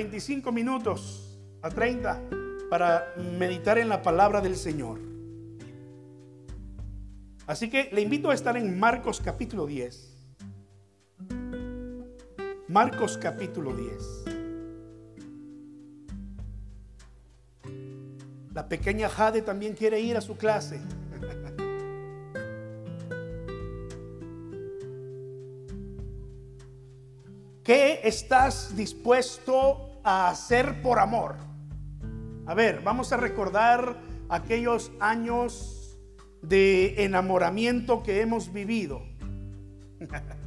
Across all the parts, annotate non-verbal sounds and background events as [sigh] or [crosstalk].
25 minutos a 30 para meditar en la palabra del Señor. Así que le invito a estar en Marcos capítulo 10. Marcos capítulo 10. La pequeña Jade también quiere ir a su clase. [laughs] ¿Qué estás dispuesto a hacer por amor? A ver, vamos a recordar aquellos años de enamoramiento que hemos vivido. [laughs]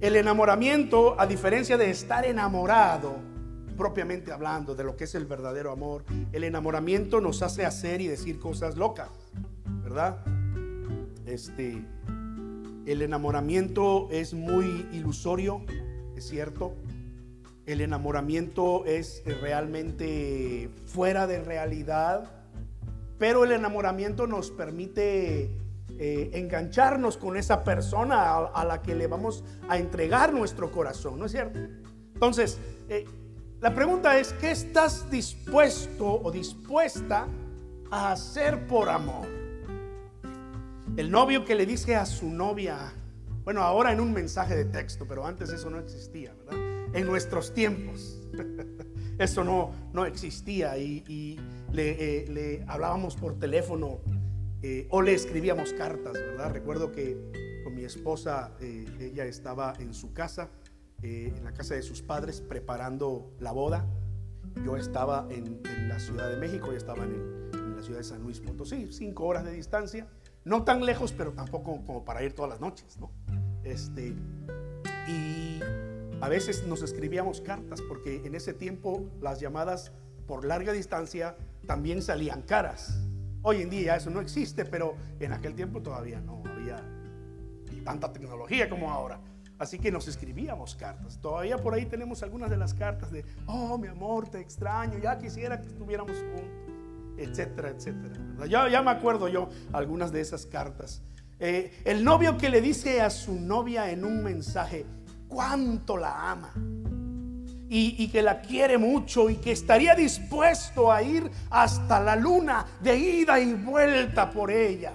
El enamoramiento, a diferencia de estar enamorado, propiamente hablando de lo que es el verdadero amor, el enamoramiento nos hace hacer y decir cosas locas, ¿verdad? Este, el enamoramiento es muy ilusorio, es cierto. El enamoramiento es realmente fuera de realidad, pero el enamoramiento nos permite eh, engancharnos con esa persona a, la que le vamos a entregar nuestro corazón, ¿no es cierto? Entonces, eh, la pregunta es, ¿qué estás dispuesto o dispuesta a hacer por amor? El novio que le dice a su novia, bueno, ahora en un mensaje de texto, pero antes eso no existía, ¿verdad? En nuestros tiempos, [laughs] eso no, no existía y, eh, le, hablábamos por teléfono eh, o le escribíamos cartas, ¿verdad? Recuerdo que con mi esposa, eh, ella estaba en su casa eh, en la casa de sus padres preparando la boda. Yo estaba en, la Ciudad de México, y estaba en, la ciudad de San Luis Potosí, cinco horas de distancia, no tan lejos, pero tampoco como para ir todas las noches, ¿no? Este, y a veces nos escribíamos cartas porque en ese tiempo las llamadas por larga distancia también salían caras. Hoy en día eso no existe, pero en aquel tiempo todavía no había tanta tecnología como ahora. Así que nos escribíamos cartas. Todavía por ahí tenemos algunas de las cartas de, oh, mi amor, te extraño, ya quisiera que estuviéramos juntos, etcétera, etcétera. Ya, me acuerdo yo algunas de esas cartas. Eh, el novio que le dice a su novia en un mensaje cuánto la ama y, que la quiere mucho y que estaría dispuesto a ir hasta la luna de ida y vuelta por ella.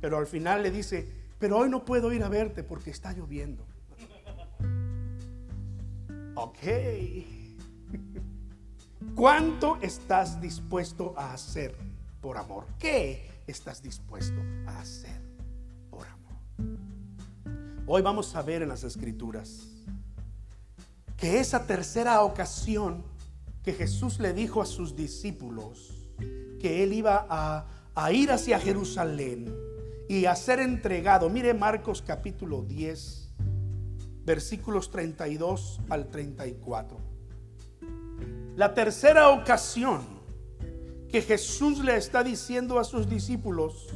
Pero al final le dice, pero hoy no puedo ir a verte porque está lloviendo. Ok. [laughs] ¿Cuánto estás dispuesto a hacer por amor? ¿Qué estás dispuesto a hacer? Hoy vamos a ver en las escrituras que esa tercera ocasión que Jesús le dijo a sus discípulos que él iba a, ir hacia Jerusalén y a ser entregado. Mire Marcos capítulo 10, versículos 32 al 34. La tercera ocasión que Jesús le está diciendo a sus discípulos,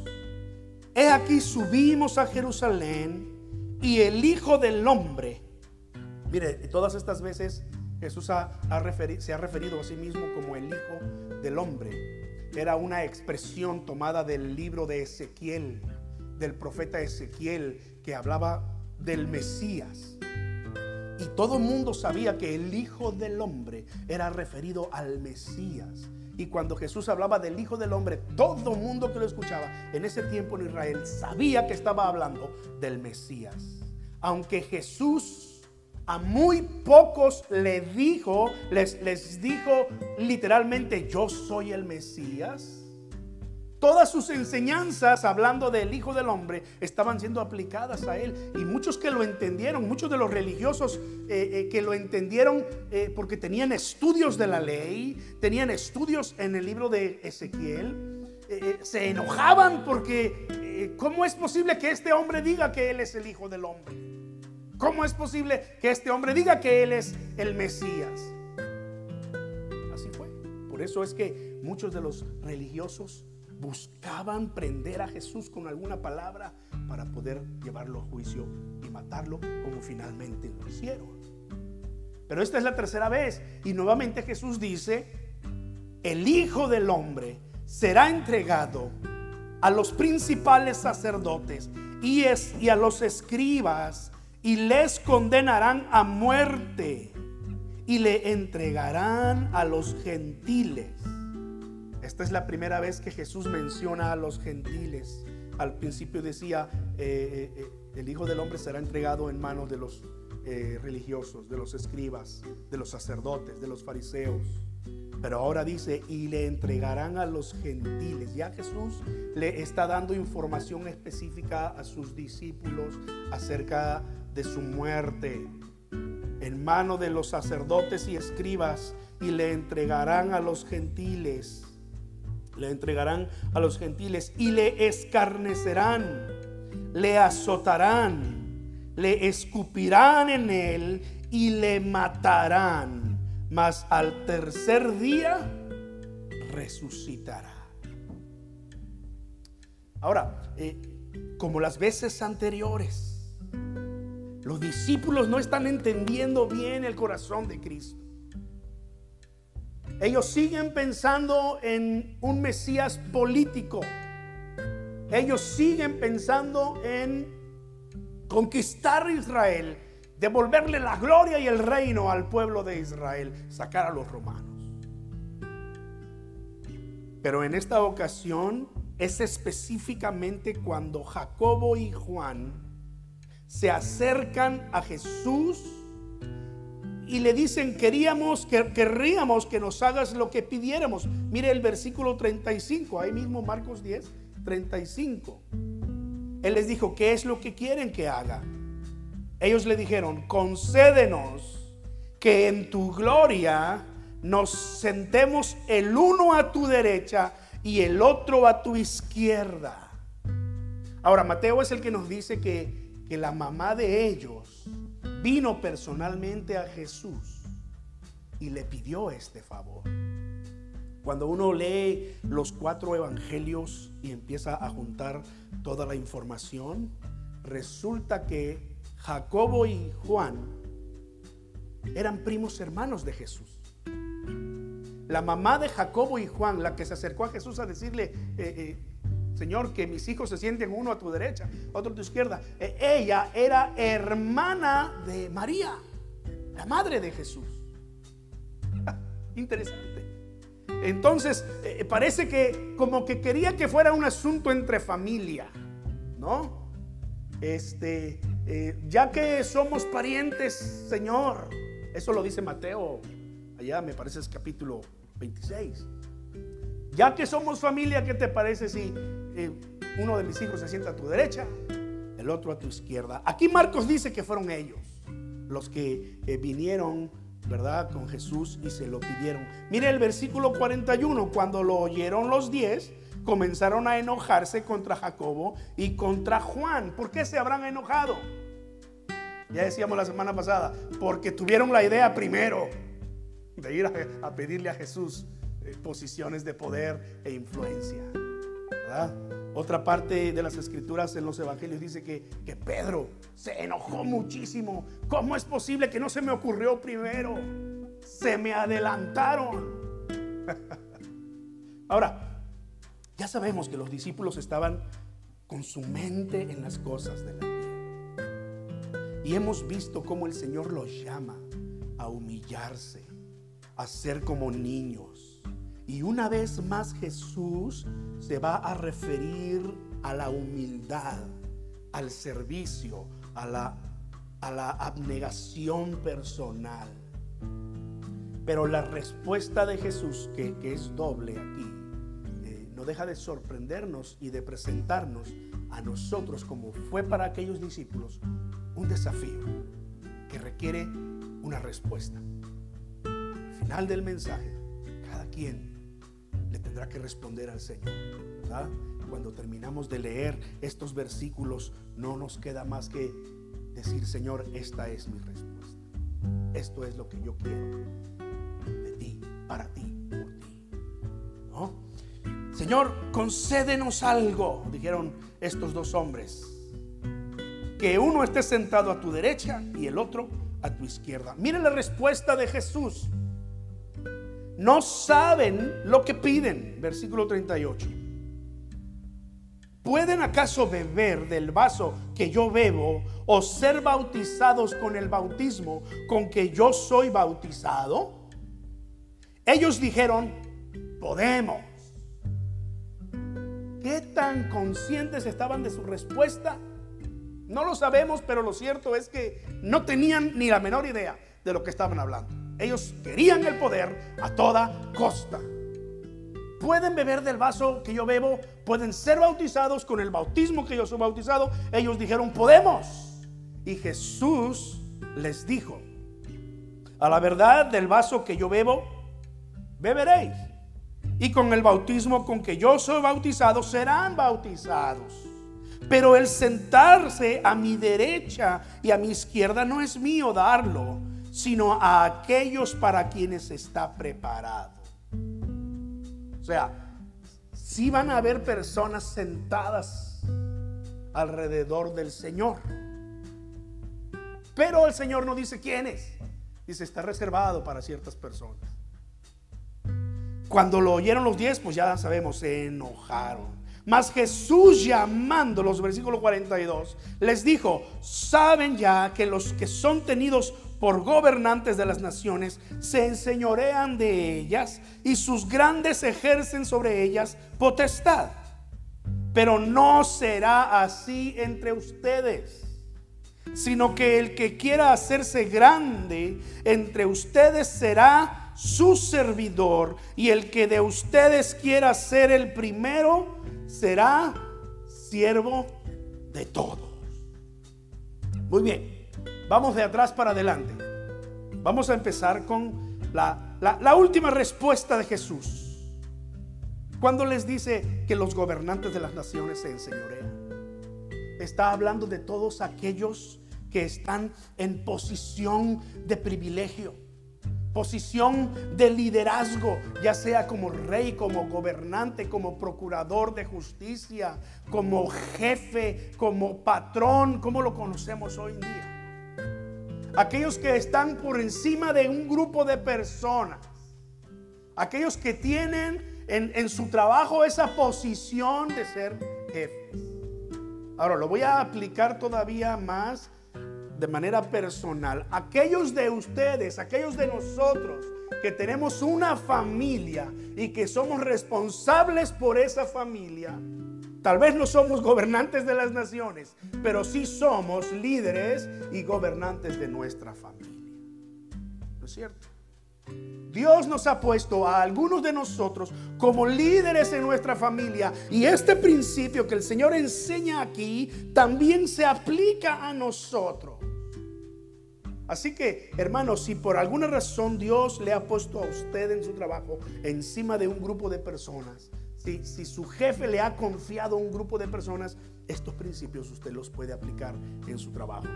he aquí subimos a Jerusalén y el Hijo del Hombre, mire, todas estas veces Jesús se ha referido a sí mismo como el Hijo del Hombre. Era una expresión tomada del libro de Ezequiel del profeta Ezequiel que hablaba del Mesías. Y todo el mundo sabía que el Hijo del Hombre era referido al Mesías. Y cuando Jesús hablaba del Hijo del Hombre, todo el mundo que lo escuchaba en ese tiempo en Israel sabía que estaba hablando del Mesías. Aunque Jesús a muy pocos le dijo, les, les dijo literalmente, yo soy el Mesías Todas sus enseñanzas hablando del Hijo del Hombre estaban siendo aplicadas a él. Y muchos que lo entendieron, muchos de los religiosos eh, eh, que lo entendieron eh, porque tenían estudios de la ley, tenían estudios en el libro de Ezequiel, se enojaban porque ¿cómo es posible que este hombre diga que él es el Hijo del Hombre? ¿Cómo es posible que este hombre diga que él es el Mesías? Así fue. Por eso es que muchos de los religiosos buscaban prender a Jesús con alguna palabra para poder llevarlo a juicio y matarlo como finalmente lo hicieron. Pero esta es la tercera vez y nuevamente Jesús dice, el Hijo del Hombre será entregado a los principales sacerdotes y, a los escribas y les condenarán a muerte y le entregarán a los gentiles. Esta es la primera vez que Jesús menciona a los gentiles. Al principio decía, eh, eh, eh, el Hijo del Hombre será entregado en manos de los religiosos, de los escribas, de los sacerdotes, de los fariseos. Pero ahora dice, y le entregarán a los gentiles. Ya Jesús le está dando información específica a sus discípulos acerca de su muerte en mano de los sacerdotes y escribas y le entregarán a los gentiles. Le entregarán a los gentiles y le escarnecerán, le azotarán, le escupirán en él y le matarán. Mas al tercer día resucitará. Ahora, eh, como las veces anteriores, los discípulos no están entendiendo bien el corazón de Cristo. Ellos siguen pensando en un Mesías político. Ellos siguen pensando en conquistar Israel, devolverle la gloria y el reino al pueblo de Israel, sacar a los romanos. Pero en esta ocasión es específicamente cuando Jacobo y Juan se acercan a Jesús y le dicen, queríamos, que, querríamos que nos hagas lo que pidiéramos. Mire el versículo 35, ahí mismo Marcos 10, 35. Él les dijo, ¿qué es lo que quieren que haga? Ellos le dijeron, concédenos que en tu gloria nos sentemos el uno a tu derecha y el otro a tu izquierda. Ahora, Mateo es el que nos dice que que la mamá de ellos vino personalmente a Jesús y le pidió este favor. Cuando uno lee los cuatro evangelios y empieza a juntar toda la información, resulta que Jacobo y Juan eran primos hermanos de Jesús. La mamá de Jacobo y Juan, la que se acercó a Jesús a decirle, eh, eh, Señor, que mis hijos se sienten uno a tu derecha, otro a tu izquierda. E, ella era hermana de María, la madre de Jesús. [laughs] Interesante. Entonces, eh, eh, parece que como que quería que fuera un asunto entre familia, ¿no? Este, eh, ya que somos parientes, Señor, eso lo dice Mateo, allá me parece es capítulo 26. Ya que somos familia, ¿qué te parece si uno de mis hijos se sienta a tu derecha, el otro a tu izquierda. Aquí Marcos dice que fueron ellos los que eh, vinieron, ¿verdad?, con Jesús y se lo pidieron. Mire el versículo 41, cuando lo oyeron los diez, comenzaron a enojarse contra Jacobo y contra Juan. ¿Por qué se habrán enojado? Ya decíamos la semana pasada, porque tuvieron la idea primero de ir a, a pedirle a Jesús eh, posiciones de poder e influencia. Otra parte de las escrituras en los evangelios dice que, que Pedro se enojó muchísimo. ¿Cómo es posible que no se me ocurrió primero? Se me adelantaron. [laughs] Ahora, ya sabemos que los discípulos estaban con su mente en las cosas de la vida. Y hemos visto cómo el Señor los llama a humillarse, a ser como niños y una vez más Jesús se va a referir a la humildad, al servicio, a la, a la abnegación personal. Pero la respuesta de Jesús, que, es doble aquí, eh, no deja de sorprendernos y de presentarnos a nosotros, como fue para aquellos discípulos, un desafío que requiere una respuesta. Al final del mensaje, cada quien tendrá que responder al Señor. Cuando terminamos de leer estos versículos, no nos queda más que decir, Señor, esta es mi respuesta. Esto es lo que yo quiero de ti, para ti, por ti. Señor, concédenos algo, dijeron estos dos hombres. Que uno esté sentado a tu derecha y el otro a tu izquierda. Mire la respuesta de Jesús no saben lo que piden. Versículo 38. ¿pueden acaso beber del vaso que yo bebo o ser bautizados con el bautismo con que yo soy bautizado? Ellos dijeron, podemos. ¿Qué tan conscientes estaban de su respuesta? No lo sabemos, pero lo cierto es que no tenían ni la menor idea de lo que estaban hablando. Ellos querían el poder a toda costa. Pueden beber del vaso que yo bebo, pueden ser bautizados con el bautismo que yo soy bautizado. Ellos dijeron, podemos. Y Jesús les dijo, a la verdad del vaso que yo bebo, beberéis. Y con el bautismo con que yo soy bautizado, serán bautizados. Pero el sentarse a mi derecha y a mi izquierda no es mío darlo, sino a aquellos para quienes está preparado. O sea, si van a haber personas sentadas alrededor del Señor. Pero el Señor no dice quiénes. Dice, está reservado para ciertas personas. Cuando lo oyeron los diez, pues ya sabemos, se enojaron. Mas Jesús llamándolos, versículo 42, les dijo, saben ya que los que son tenidos por gobernantes de las naciones se enseñorean de ellas y sus grandes ejercen sobre ellas potestad. Pero no será así entre ustedes, sino que el que quiera hacerse grande entre ustedes será su servidor y el que de ustedes quiera ser el primero será siervo de todos. Muy bien, vamos de atrás para adelante. Vamos a empezar con la, última respuesta de Jesús. Cuando les dice que los gobernantes de las naciones se enseñorean, está hablando de todos aquellos que están en posición de privilegio posición de liderazgo, ya sea como rey, como gobernante, como procurador de justicia, como jefe, como patrón, como lo conocemos hoy en día. Aquellos que están por encima de un grupo de personas, aquellos que tienen en, en su trabajo esa posición de ser jefes. Ahora lo voy a aplicar todavía más de manera personal, aquellos de ustedes, aquellos de nosotros que tenemos una familia y que somos responsables por esa familia, tal vez no somos gobernantes de las naciones, pero sí somos líderes y gobernantes de nuestra familia. ¿No es cierto? Dios nos ha puesto a algunos de nosotros como líderes en nuestra familia y este principio que el Señor enseña aquí también se aplica a nosotros. Así que, hermanos, si por alguna razón Dios le ha puesto a usted en su trabajo encima de un grupo de personas, si, su jefe le ha confiado a un grupo de personas, estos principios usted los puede aplicar en su trabajo.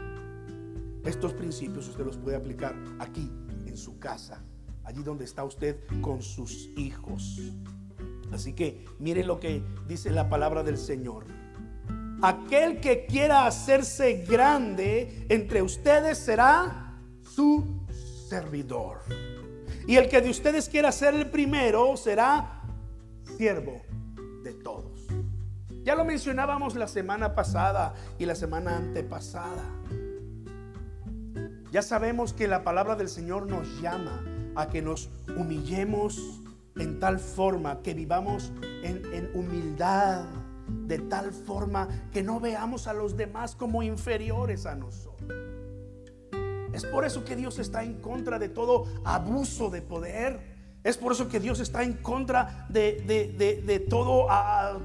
Estos principios usted los puede aplicar aquí, en su casa, allí donde está usted con sus hijos. Así que mire lo que dice la palabra del Señor. Aquel que quiera hacerse grande entre ustedes será su servidor. Y el que de ustedes quiera ser el primero será siervo de todos. Ya lo mencionábamos la semana pasada y la semana antepasada. Ya sabemos que la palabra del Señor nos llama a que nos humillemos en tal forma que vivamos en, en humildad, de tal forma que no veamos a los demás como inferiores a nosotros. Es por eso que Dios está en contra de todo abuso de poder. Es por eso que Dios está en contra de, todo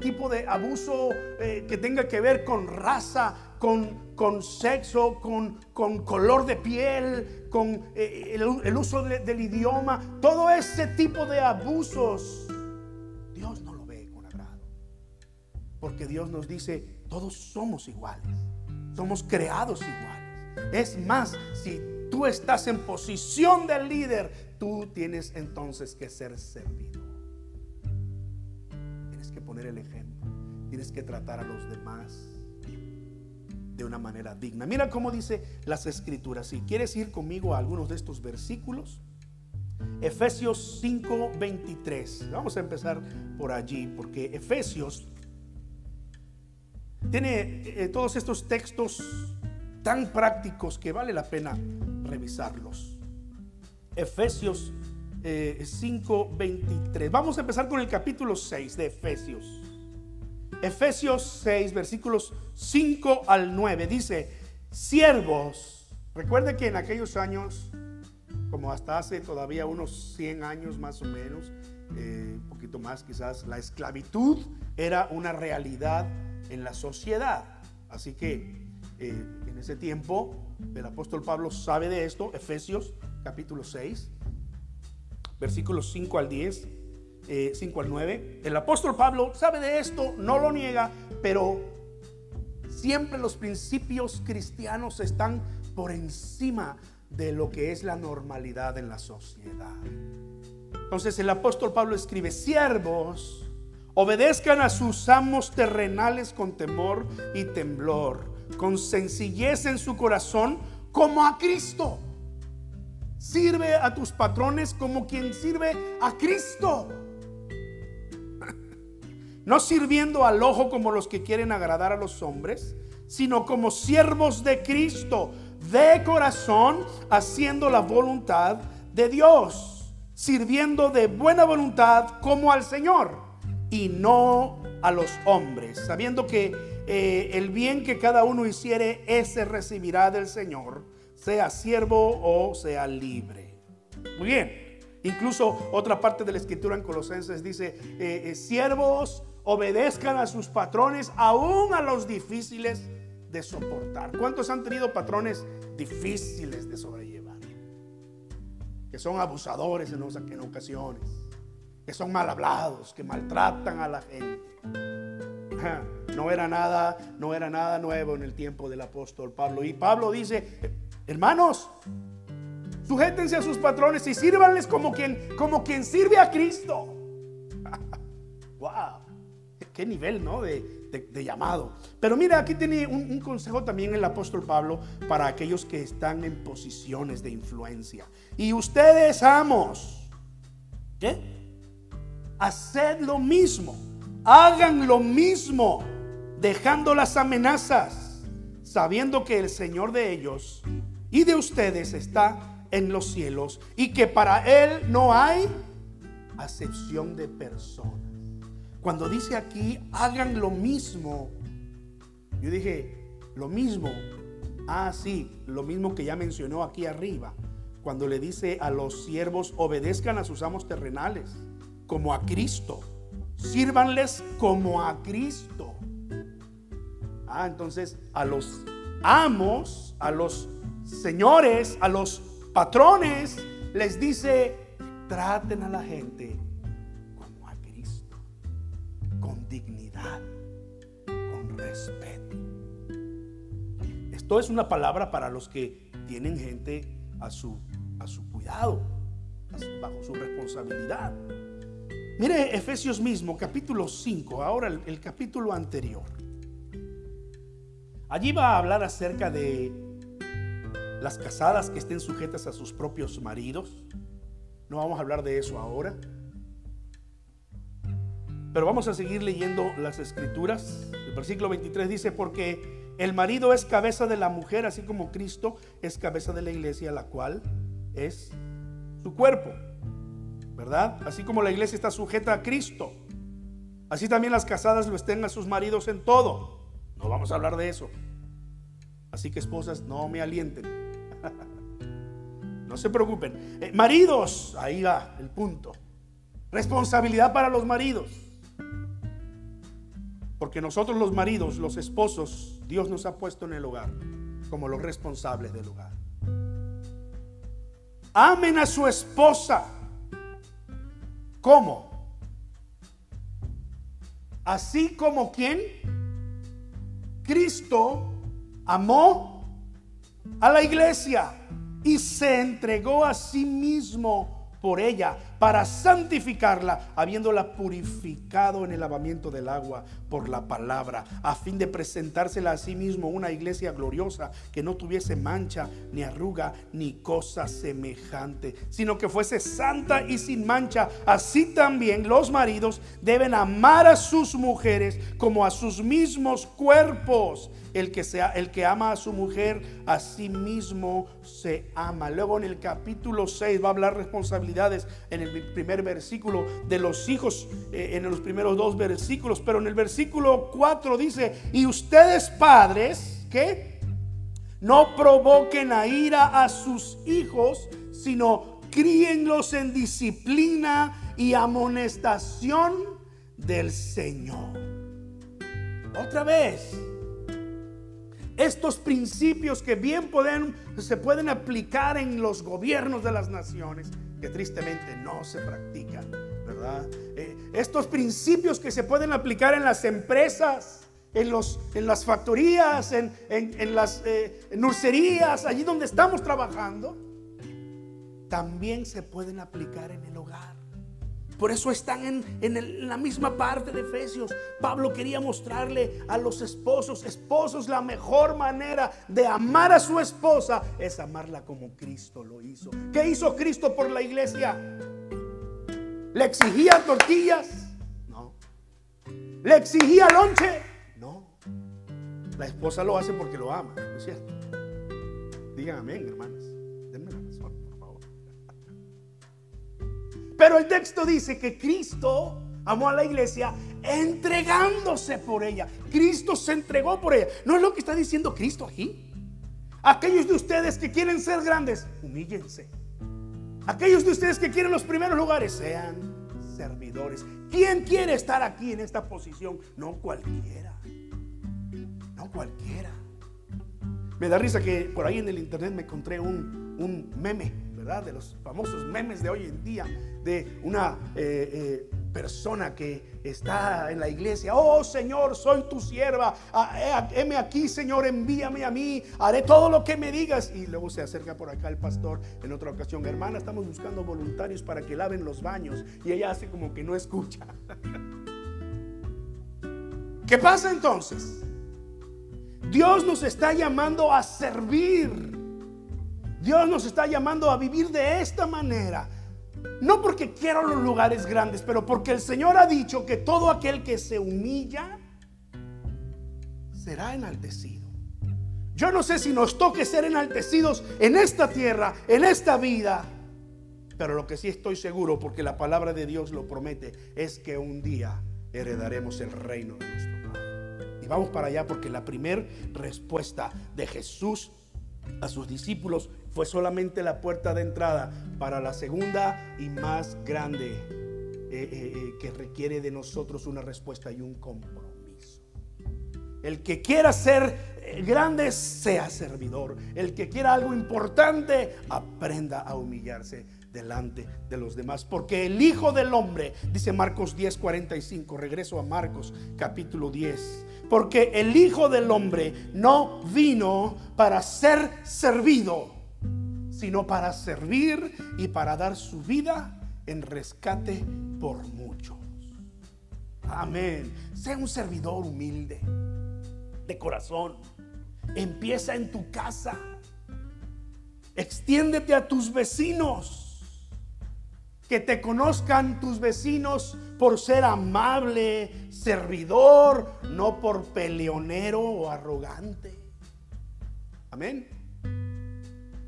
tipo de abuso eh, que tenga que ver con raza, con, con sexo, con, con, color de piel, con eh, el, uso del idioma. Todo ese tipo de abusos Porque Dios nos dice, todos somos iguales. Somos creados iguales. Es más, si tú estás en posición de líder, tú tienes entonces que ser servido. Tienes que poner el ejemplo. Tienes que tratar a los demás de una manera digna. Mira cómo dice las escrituras. Si quieres ir conmigo a algunos de estos versículos. Efesios 5:23. Vamos a empezar por allí, porque Efesios tiene eh, todos estos textos tan prácticos que vale la pena revisarlos. Efesios 5:23. Eh, Vamos a empezar con el capítulo 6 de Efesios. Efesios 6, versículos 5 al 9. Dice, siervos, recuerde que en aquellos años, como hasta hace todavía unos 100 años más o menos, eh, un poquito más quizás, la esclavitud era una realidad en la sociedad. Así que eh, en ese tiempo el apóstol Pablo sabe de esto, Efesios capítulo 6, versículos 5 al 10, 5 eh, al 9. El apóstol Pablo sabe de esto, no lo niega, pero siempre los principios cristianos están por encima de lo que es la normalidad en la sociedad. Entonces el apóstol Pablo escribe, siervos, obedezcan a sus amos terrenales con temor y temblor, con sencillez en su corazón, como a Cristo. Sirve a tus patrones como quien sirve a Cristo. No sirviendo al ojo como los que quieren agradar a los hombres, sino como siervos de Cristo, de corazón, haciendo la voluntad de Dios sirviendo de buena voluntad como al Señor y no a los hombres, sabiendo que eh, el bien que cada uno hiciere, ese recibirá del Señor, sea siervo o sea libre. Muy bien. Incluso otra parte de la escritura en Colosenses dice, eh, eh, siervos obedezcan a sus patrones, aún a los difíciles de soportar. ¿Cuántos han tenido patrones difíciles de sobrellevar? que son abusadores en, ocasiones, que son mal hablados, que maltratan a la gente. No era nada, no era nada nuevo en el tiempo del apóstol Pablo. Y Pablo dice, hermanos, sujétense a sus patrones y sírvanles como quien, como quien sirve a Cristo. [laughs] wow, qué nivel, ¿no? De, llamado. Pero mira, aquí tiene un, consejo también el apóstol Pablo para aquellos que están en posiciones de influencia. Y ustedes, amos, ¿qué? Haced lo mismo, hagan lo mismo, dejando las amenazas, sabiendo que el Señor de ellos y de ustedes está en los cielos y que para Él no hay acepción de personas. Cuando dice aquí, hagan lo mismo, yo dije, lo mismo. Ah, sí, lo mismo que ya mencionó aquí arriba. Cuando le dice a los siervos, obedezcan a sus amos terrenales, como a Cristo. Sírvanles como a Cristo. Ah, entonces a los amos, a los señores, a los patrones, les dice, traten a la gente dignidad, con respeto. Esto es una palabra para los que tienen gente a su, a su cuidado, bajo su responsabilidad. Mire Efesios mismo, capítulo 5, ahora el capítulo anterior. Allí va a hablar acerca de las casadas que estén sujetas a sus propios maridos. No vamos a hablar de eso ahora. Pero vamos a seguir leyendo las escrituras. El versículo 23 dice, porque el marido es cabeza de la mujer, así como Cristo es cabeza de la iglesia, la cual es su cuerpo. ¿Verdad? Así como la iglesia está sujeta a Cristo. Así también las casadas lo estén a sus maridos en todo. No vamos a hablar de eso. Así que esposas, no me alienten. No se preocupen. Eh, maridos, ahí va el punto. Responsabilidad para los maridos. Porque nosotros los maridos, los esposos, Dios nos ha puesto en el hogar como los responsables del hogar. Amen a su esposa. ¿Cómo? Así como quien Cristo amó a la iglesia y se entregó a sí mismo por ella para santificarla, habiéndola purificado en el lavamiento del agua por la palabra, a fin de presentársela a sí mismo una iglesia gloriosa que no tuviese mancha, ni arruga, ni cosa semejante, sino que fuese santa y sin mancha. Así también los maridos deben amar a sus mujeres como a sus mismos cuerpos. El que, sea, el que ama a su mujer, a sí mismo se ama. Luego en el capítulo 6 va a hablar responsabilidades en el primer versículo de los hijos, eh, en los primeros dos versículos. Pero en el versículo 4 dice, y ustedes padres, que no provoquen a ira a sus hijos, sino críenlos en disciplina y amonestación del Señor. Otra vez estos principios que bien pueden, se pueden aplicar en los gobiernos de las naciones, que tristemente no se practican, ¿verdad? Eh, estos principios que se pueden aplicar en las empresas, en, los, en las factorías, en, las eh, nurserías, allí donde estamos trabajando, también se pueden aplicar en el hogar. Por eso están en, la misma parte de Efesios. Pablo quería mostrarle a los esposos, esposos, la mejor manera de amar a su esposa es amarla como Cristo lo hizo. ¿Qué hizo Cristo por la iglesia? ¿Le exigía tortillas? No. ¿Le exigía lonche? No. La esposa lo hace porque lo ama, ¿no es cierto? Digan amén, hermanas. Pero el texto dice que Cristo amó a la iglesia entregándose por ella. Cristo se entregó por ella. ¿No es lo que está diciendo Cristo aquí? Aquellos de ustedes que quieren ser grandes, humíllense. Aquellos de ustedes que quieren los primeros lugares, sean servidores. ¿Quién quiere estar aquí en esta posición? No cualquiera. No cualquiera. Me da risa que por ahí en el internet me encontré un, un meme de los famosos memes de hoy en día, de una eh, eh, persona que está en la iglesia, oh Señor, soy tu sierva, ah, eh, heme aquí Señor, envíame a mí, haré todo lo que me digas. Y luego se acerca por acá el pastor en otra ocasión, hermana, estamos buscando voluntarios para que laven los baños. Y ella hace como que no escucha. [laughs] ¿Qué pasa entonces? Dios nos está llamando a servir. Dios nos está llamando a vivir de esta manera. No porque quiero los lugares grandes, pero porque el Señor ha dicho que todo aquel que se humilla será enaltecido. Yo no sé si nos toque ser enaltecidos en esta tierra, en esta vida, pero lo que sí estoy seguro, porque la palabra de Dios lo promete, es que un día heredaremos el reino de nuestro Padre. Y vamos para allá porque la primera respuesta de Jesús a sus discípulos fue solamente la puerta de entrada para la segunda y más grande eh, eh, eh, que requiere de nosotros una respuesta y un compromiso. El que quiera ser grande, sea servidor. El que quiera algo importante, aprenda a humillarse delante de los demás. Porque el Hijo del Hombre, dice Marcos 10, 45, regreso a Marcos capítulo 10, porque el Hijo del Hombre no vino para ser servido, sino para servir y para dar su vida en rescate por muchos. Amén. Sea un servidor humilde, de corazón. Empieza en tu casa. Extiéndete a tus vecinos que te conozcan tus vecinos por ser amable, servidor, no por peleonero o arrogante. Amén.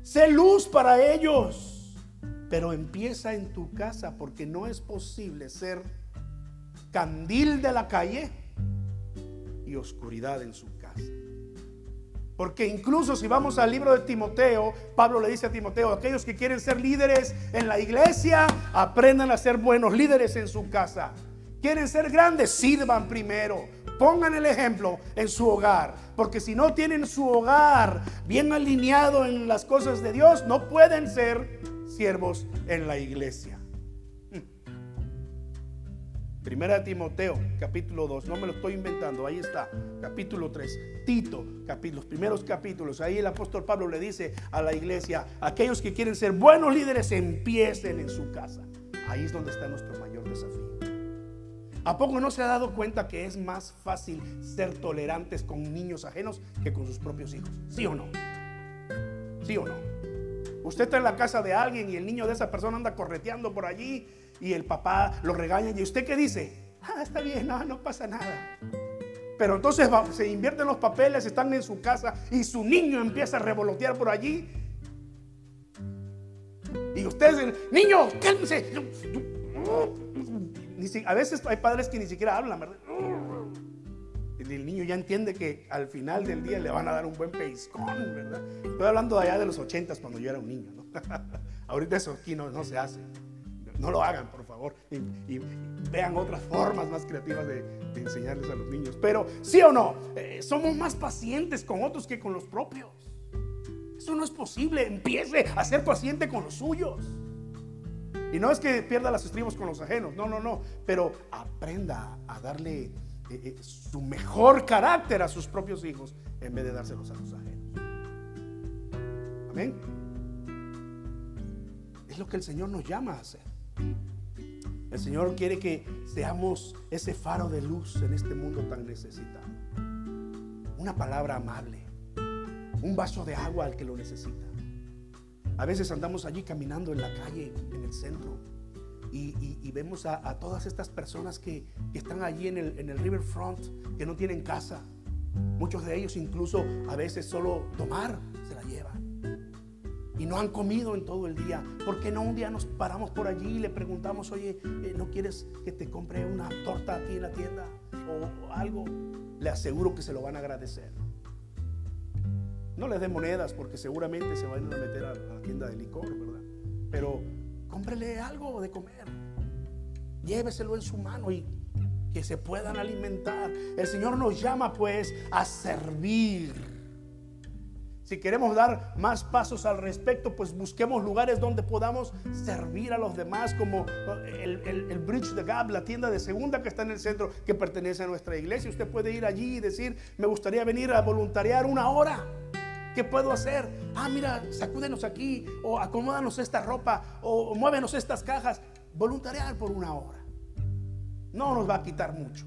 Sé luz para ellos, pero empieza en tu casa porque no es posible ser candil de la calle y oscuridad en su casa. Porque incluso si vamos al libro de Timoteo, Pablo le dice a Timoteo, aquellos que quieren ser líderes en la iglesia, aprendan a ser buenos líderes en su casa. Quieren ser grandes, sirvan primero. Pongan el ejemplo en su hogar. Porque si no tienen su hogar bien alineado en las cosas de Dios, no pueden ser siervos en la iglesia. Primera Timoteo, capítulo 2, no me lo estoy inventando, ahí está, capítulo 3. Tito, los primeros capítulos, ahí el apóstol Pablo le dice a la iglesia, aquellos que quieren ser buenos líderes, empiecen en su casa. Ahí es donde está nuestro mayor desafío. ¿A poco no se ha dado cuenta que es más fácil ser tolerantes con niños ajenos que con sus propios hijos? ¿Sí o no? ¿Sí o no? Usted está en la casa de alguien y el niño de esa persona anda correteando por allí y el papá lo regaña y usted qué dice? Ah, está bien, no, no pasa nada. Pero entonces se invierten los papeles, están en su casa y su niño empieza a revolotear por allí. Y ustedes, niño, cálmese. A veces hay padres que ni siquiera hablan, ¿verdad? El niño ya entiende que al final del día le van a dar un buen pellizcón, ¿verdad? Estoy hablando de allá de los ochentas cuando yo era un niño, ¿no? [laughs] Ahorita eso aquí no, se hace. No lo hagan, por favor. Y, vean otras formas más creativas de, enseñarles a los niños. Pero, ¿sí o no? Eh, somos más pacientes con otros que con los propios. Eso no es posible. Empiece a ser paciente con los suyos. Y no es que pierda las estribos con los ajenos, no, no, no, pero aprenda a darle eh, eh, su mejor carácter a sus propios hijos en vez de dárselos a los ajenos. Amén. Es lo que el Señor nos llama a hacer. El Señor quiere que seamos ese faro de luz en este mundo tan necesitado. Una palabra amable, un vaso de agua al que lo necesita. A veces andamos allí caminando en la calle, en el centro, y, vemos a, todas estas personas que, están allí en el, en el riverfront, que no tienen casa. Muchos de ellos incluso a veces solo tomar se la llevan. Y no han comido en todo el día. ¿Por qué no un día nos paramos por allí y le preguntamos, oye, eh, ¿no quieres que te compre una torta aquí en la tienda o algo? Le aseguro que se lo van a agradecer. No les dé monedas porque seguramente se van a meter a la tienda de licor, ¿verdad? Pero cómprele algo de comer. Lléveselo en su mano y que se puedan alimentar. El Señor nos llama pues a servir. Si queremos dar más pasos al respecto, pues busquemos lugares donde podamos servir a los demás, como el, el, Bridge de Gap, la tienda de segunda que está en el centro, que pertenece a nuestra iglesia. Usted puede ir allí y decir, me gustaría venir a voluntariar una hora. ¿Qué puedo hacer? Ah, mira, sacúdenos aquí, o acomódanos esta ropa, o, muévenos estas cajas. Voluntariar por una hora. No nos va a quitar mucho.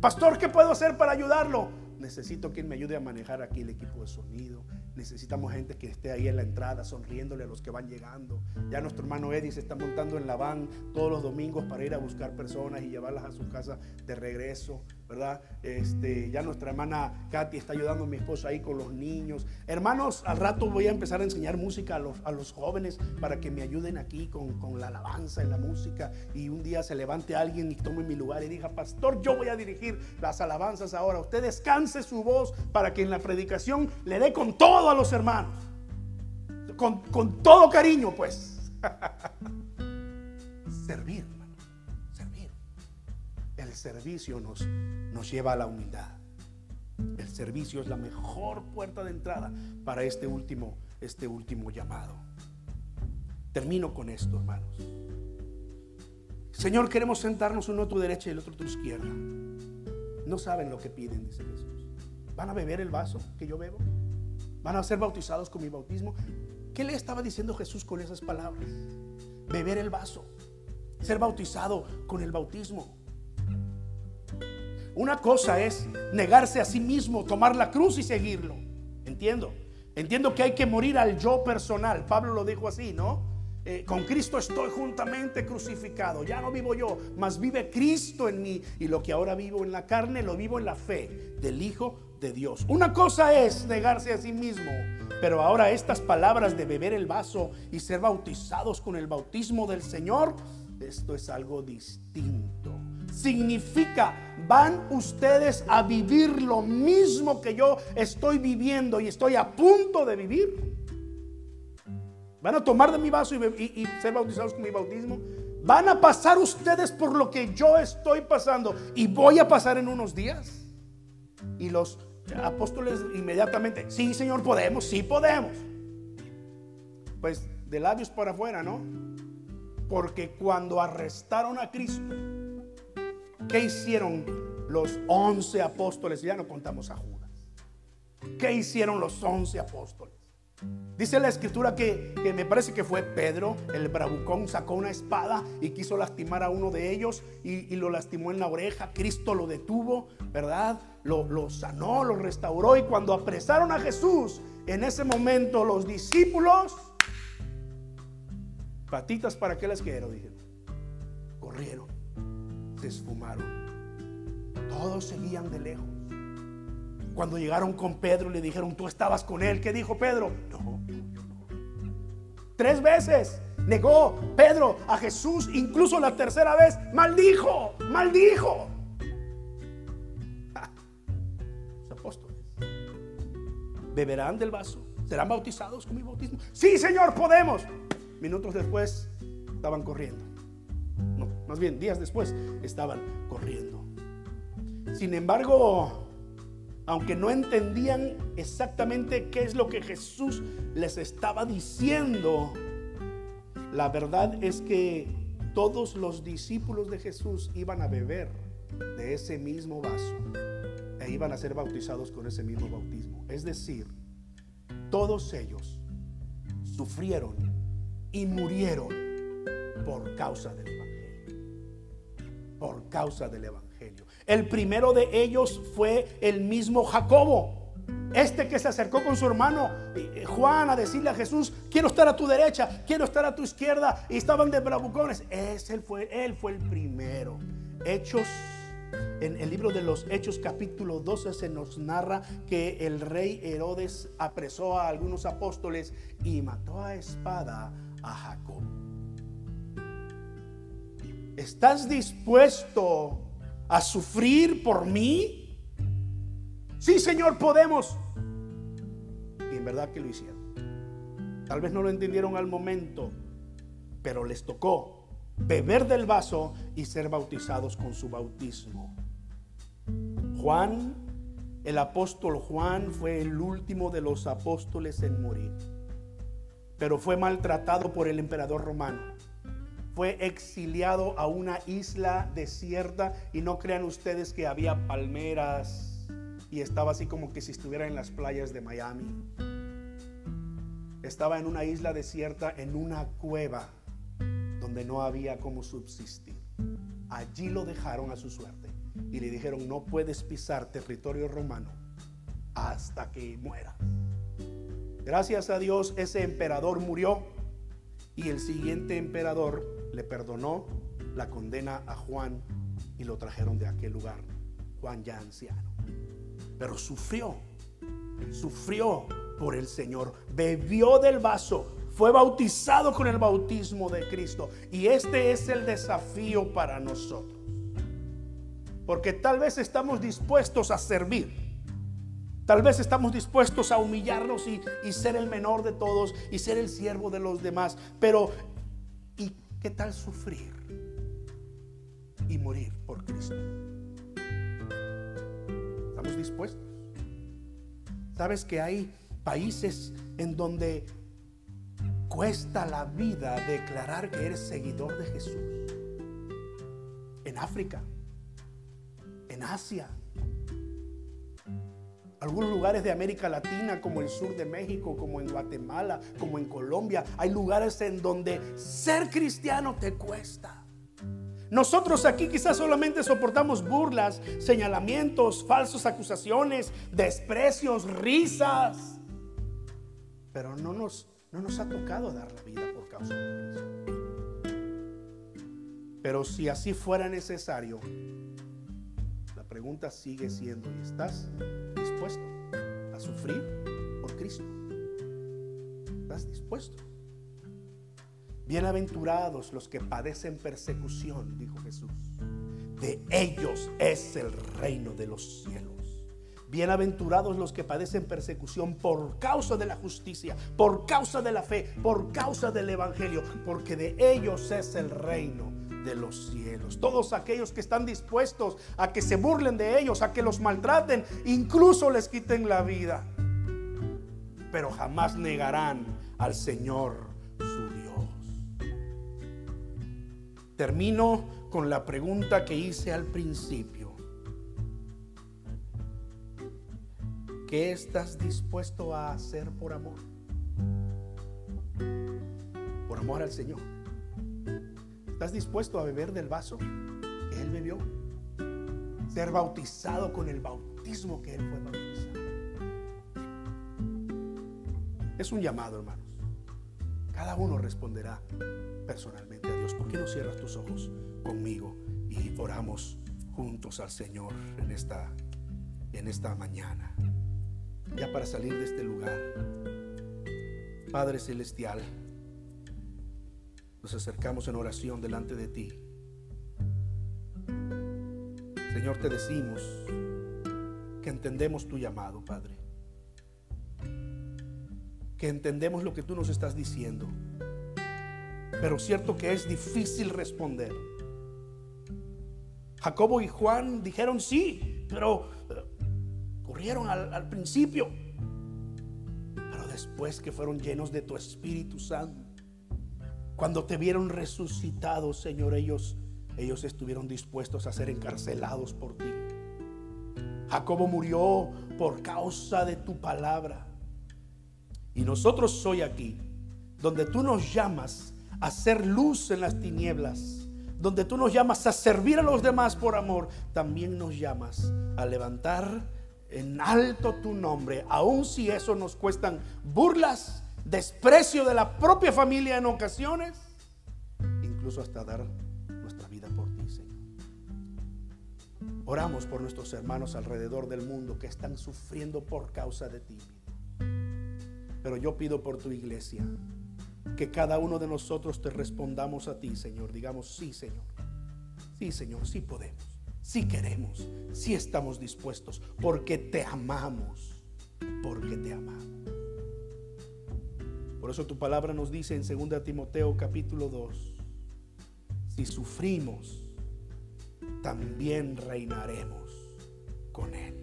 Pastor, ¿qué puedo hacer para ayudarlo? Necesito quien me ayude a manejar aquí el equipo de sonido. Necesitamos gente que esté ahí en la entrada sonriéndole a los que van llegando. Ya nuestro hermano Eddie se está montando en la van todos los domingos para ir a buscar personas y llevarlas a su casa de regreso. ¿Verdad? Este, ya nuestra hermana Katy está ayudando a mi esposa ahí con los niños. Hermanos, al rato voy a empezar a enseñar música a los, a los jóvenes para que me ayuden aquí con, con, la alabanza en la música. Y un día se levante alguien y tome mi lugar y diga, pastor, yo voy a dirigir las alabanzas ahora. Usted descanse su voz para que en la predicación le dé con todo a los hermanos. Con, con todo cariño, pues. [laughs] Servir el servicio nos, nos lleva a la humildad. El servicio es la mejor puerta de entrada para este último, este último llamado. Termino con esto, hermanos. Señor, queremos sentarnos uno a tu derecha y el otro a tu izquierda. No saben lo que piden, dice Jesús. ¿Van a beber el vaso que yo bebo? ¿Van a ser bautizados con mi bautismo? ¿Qué le estaba diciendo Jesús con esas palabras? Beber el vaso, ser bautizado con el bautismo. Una cosa es negarse a sí mismo, tomar la cruz y seguirlo. Entiendo. Entiendo que hay que morir al yo personal. Pablo lo dijo así, ¿no? Eh, con Cristo estoy juntamente crucificado. Ya no vivo yo, mas vive Cristo en mí. Y lo que ahora vivo en la carne, lo vivo en la fe del Hijo de Dios. Una cosa es negarse a sí mismo. Pero ahora estas palabras de beber el vaso y ser bautizados con el bautismo del Señor, esto es algo distinto significa, van ustedes a vivir lo mismo que yo estoy viviendo y estoy a punto de vivir. Van a tomar de mi vaso y, ser bautizados con mi bautismo. Van a pasar ustedes por lo que yo estoy pasando y voy a pasar en unos días. Y los apóstoles inmediatamente, sí Señor, podemos, sí podemos. Pues de labios para afuera, ¿no? Porque cuando arrestaron a Cristo, ¿Qué hicieron los once apóstoles? Ya no contamos a Judas. ¿Qué hicieron los once apóstoles? Dice la escritura que, me parece que fue Pedro, el bravucón, sacó una espada y quiso lastimar a uno de ellos y, lo lastimó en la oreja. Cristo lo detuvo, ¿verdad? Lo, lo sanó, lo restauró y cuando apresaron a Jesús, en ese momento los discípulos, patitas para qué les quiero, dijeron, corrieron, se esfumaron, todos seguían de lejos. Cuando llegaron con Pedro le dijeron, tú estabas con él. ¿Qué dijo Pedro? No. Tres veces negó Pedro a Jesús, incluso la tercera vez, maldijo, maldijo. Los apóstoles beberán del vaso, serán bautizados con mi bautismo. Sí, Señor, podemos. Minutos después estaban corriendo. Más bien días después estaban corriendo. Sin embargo, aunque no entendían exactamente qué es lo que Jesús les estaba diciendo, la verdad es que todos los discípulos de Jesús iban a beber de ese mismo vaso e iban a ser bautizados con ese mismo bautismo. Es decir, todos ellos sufrieron y murieron por causa Evangelio. Por causa del Evangelio. El primero de ellos fue el mismo Jacobo. Este que se acercó con su hermano eh, Juan a decirle a Jesús, quiero estar a tu derecha, quiero estar a tu izquierda. Y estaban de bravucones. Ese fue, él fue el primero. Hechos, en el libro de los Hechos capítulo 12 se nos narra que el rey Herodes apresó a algunos apóstoles y mató a espada a Jacob. ¿Estás dispuesto a sufrir por mí? Sí, Señor, podemos. Y en verdad que lo hicieron. Tal vez no lo entendieron al momento, pero les tocó beber del vaso y ser bautizados con su bautismo. Juan, el apóstol Juan, fue el último de los apóstoles en morir, pero fue maltratado por el emperador romano fue exiliado a una isla desierta y no crean ustedes que había palmeras y estaba así como que si estuviera en las playas de Miami. Estaba en una isla desierta, en una cueva donde no había como subsistir. Allí lo dejaron a su suerte y le dijeron, no puedes pisar territorio romano hasta que mueras. Gracias a Dios ese emperador murió y el siguiente emperador le perdonó la condena a Juan y lo trajeron de aquel lugar, Juan ya anciano. Pero sufrió, sufrió por el Señor, bebió del vaso, fue bautizado con el bautismo de Cristo. Y este es el desafío para nosotros. Porque tal vez estamos dispuestos a servir. Tal vez estamos dispuestos a humillarnos y, y, ser el menor de todos y ser el siervo de los demás. Pero ¿Qué tal sufrir y morir por Cristo? ¿Estamos dispuestos? ¿Sabes que hay países en donde cuesta la vida declarar que eres seguidor de Jesús? En África, en Asia, algunos lugares de América Latina, como el sur de México, como en Guatemala, como en Colombia, hay lugares en donde ser cristiano te cuesta. Nosotros aquí quizás solamente soportamos burlas, señalamientos, falsas acusaciones, desprecios, risas. Pero no nos, no nos ha tocado dar la vida por causa de Cristo. Pero si así fuera necesario, la pregunta sigue siendo, ¿y estás dispuesto a sufrir por Cristo? ¿Estás dispuesto? Bienaventurados los que padecen persecución, dijo Jesús. De ellos es el reino de los cielos. Bienaventurados los que padecen persecución por causa de la justicia, por causa de la fe, por causa del Evangelio, porque de ellos es el reino de los cielos. Todos aquellos que están dispuestos a que se burlen de ellos, a que los maltraten, incluso les quiten la vida. Pero jamás negarán al Señor su Dios. Termino con la pregunta que hice al principio. ¿Qué estás dispuesto a hacer por amor? por amor al Señor. ¿Estás dispuesto a beber del vaso que Él bebió? Ser bautizado con el bautismo que Él fue bautizado. Es un llamado, hermanos. Cada uno responderá personalmente a Dios. ¿Por qué no cierras tus ojos conmigo y oramos juntos al Señor en esta, en esta mañana? Ya para salir de este lugar. Padre Celestial, nos acercamos en oración delante de ti. Señor, te decimos que entendemos tu llamado, Padre. Que entendemos lo que tú nos estás diciendo. Pero cierto que es difícil responder. Jacobo y Juan dijeron sí, pero eh, corrieron al, al principio. Pero después que fueron llenos de tu Espíritu Santo, cuando te vieron resucitado, Señor, ellos, ellos estuvieron dispuestos a ser encarcelados por ti. Jacobo murió por causa de tu palabra. Y nosotros hoy aquí, donde tú nos llamas a hacer luz en las tinieblas, donde tú nos llamas a servir a los demás por amor, también nos llamas a levantar en alto tu nombre, aun si eso nos cuestan burlas, desprecio de la propia familia en ocasiones, incluso hasta dar nuestra vida por ti, Señor. Oramos por nuestros hermanos alrededor del mundo que están sufriendo por causa de ti. Pero yo pido por tu iglesia que cada uno de nosotros te respondamos a ti, Señor. Digamos, sí, Señor. Sí, Señor, sí podemos. Sí queremos. Sí estamos dispuestos. Porque te amamos. Porque te amamos. Por eso tu palabra nos dice en 2 Timoteo capítulo 2, si sufrimos, también reinaremos con Él.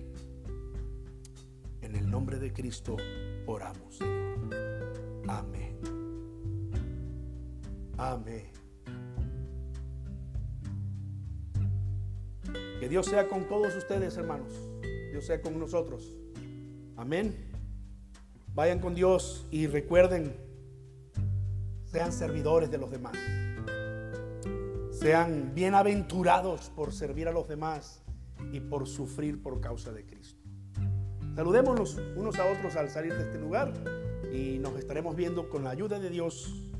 En el nombre de Cristo oramos, Señor. Amén. Amén. Que Dios sea con todos ustedes, hermanos. Dios sea con nosotros. Amén. Vayan con Dios y recuerden, sean servidores de los demás. Sean bienaventurados por servir a los demás y por sufrir por causa de Cristo. Saludémonos unos a otros al salir de este lugar y nos estaremos viendo con la ayuda de Dios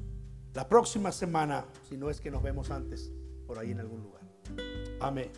la próxima semana, si no es que nos vemos antes por ahí en algún lugar. Amén.